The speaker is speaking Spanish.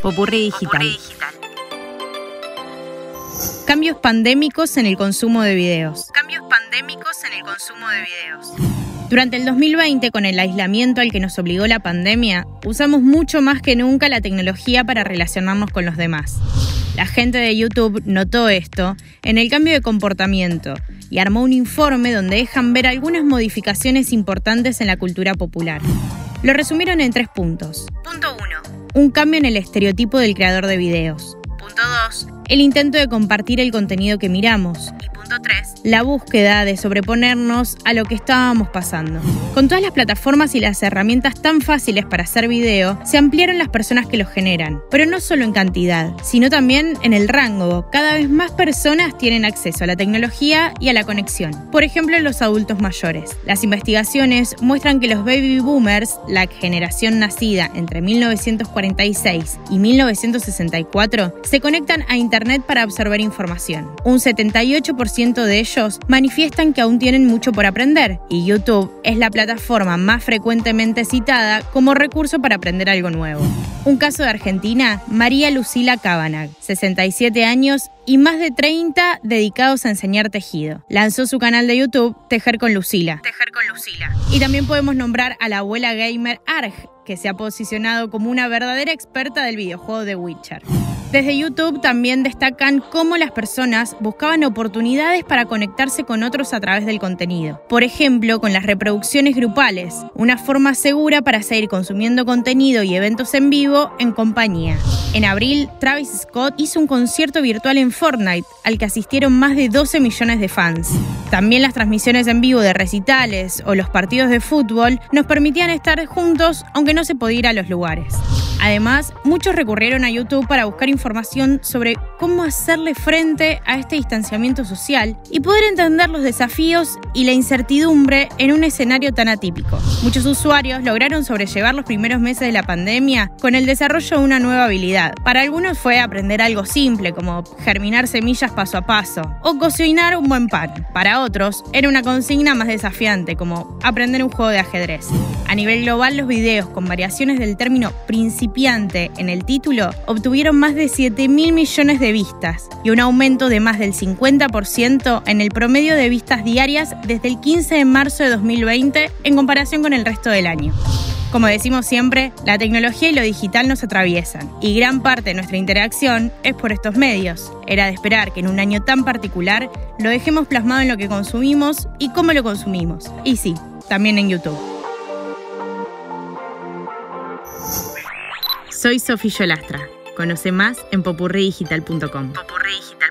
Popurrí digital. Cambios pandémicos en el consumo de videos. Cambios pandémicos en el consumo de videos. Durante el 2020, con el aislamiento al que nos obligó la pandemia, usamos mucho más que nunca la tecnología para relacionarnos con los demás. La gente de YouTube notó esto en el cambio de comportamiento y armó un informe donde dejan ver algunas modificaciones importantes en la cultura popular. Lo resumieron en tres puntos. Punto 1. Un cambio en el estereotipo del creador de videos. Punto 2. El intento de compartir el contenido que miramos. Y punto 3. La búsqueda de sobreponernos a lo que estábamos pasando. Con todas las plataformas y las herramientas tan fáciles para hacer video, se ampliaron las personas que los generan, pero no solo en cantidad, sino también en el rango. Cada vez más personas tienen acceso a la tecnología y a la conexión. Por ejemplo, los adultos mayores. Las investigaciones muestran que los baby boomers, la generación nacida entre 1946 y 1964, se conectan a Internet para absorber información. Un 78% de ellos manifiestan que aún tienen mucho por aprender y YouTube es la plataforma más frecuentemente citada como recurso para aprender algo nuevo. Un caso de Argentina, María Lucila Cabanag, 67 años y más de 30 dedicados a enseñar tejido. Lanzó su canal de YouTube Tejer con Lucila. Tejer con Lucila. Y también podemos nombrar a la abuela gamer Arg, que se ha posicionado como una verdadera experta del videojuego de Witcher. Desde YouTube también destacan cómo las personas buscaban oportunidades para conectarse con otros a través del contenido. Por ejemplo, con las reproducciones grupales, una forma segura para seguir consumiendo contenido y eventos en vivo en compañía. En abril, Travis Scott hizo un concierto virtual en Fortnite, al que asistieron más de 12 millones de fans. También las transmisiones en vivo de recitales o los partidos de fútbol nos permitían estar juntos aunque no se podía ir a los lugares. Además, muchos recurrieron a YouTube para buscar información sobre cómo hacerle frente a este distanciamiento social y poder entender los desafíos y la incertidumbre en un escenario tan atípico. Muchos usuarios lograron sobrellevar los primeros meses de la pandemia con el desarrollo de una nueva habilidad. Para algunos fue aprender algo simple como germinar semillas paso a paso o cocinar un buen pan. Para otros era una consigna más desafiante como aprender un juego de ajedrez. A nivel global, los videos con variaciones del término principiante en el título obtuvieron más de 7 mil millones de vistas y un aumento de más del 50% en el promedio de vistas diarias desde el 15 de marzo de 2020 en comparación con el resto del año. Como decimos siempre, la tecnología y lo digital nos atraviesan y gran parte de nuestra interacción es por estos medios. Era de esperar que en un año tan particular lo dejemos plasmado en lo que consumimos y cómo lo consumimos. Y sí, también en YouTube. Soy Sofía Yolastra. Conoce más en popurridigital.com. Popurridigital.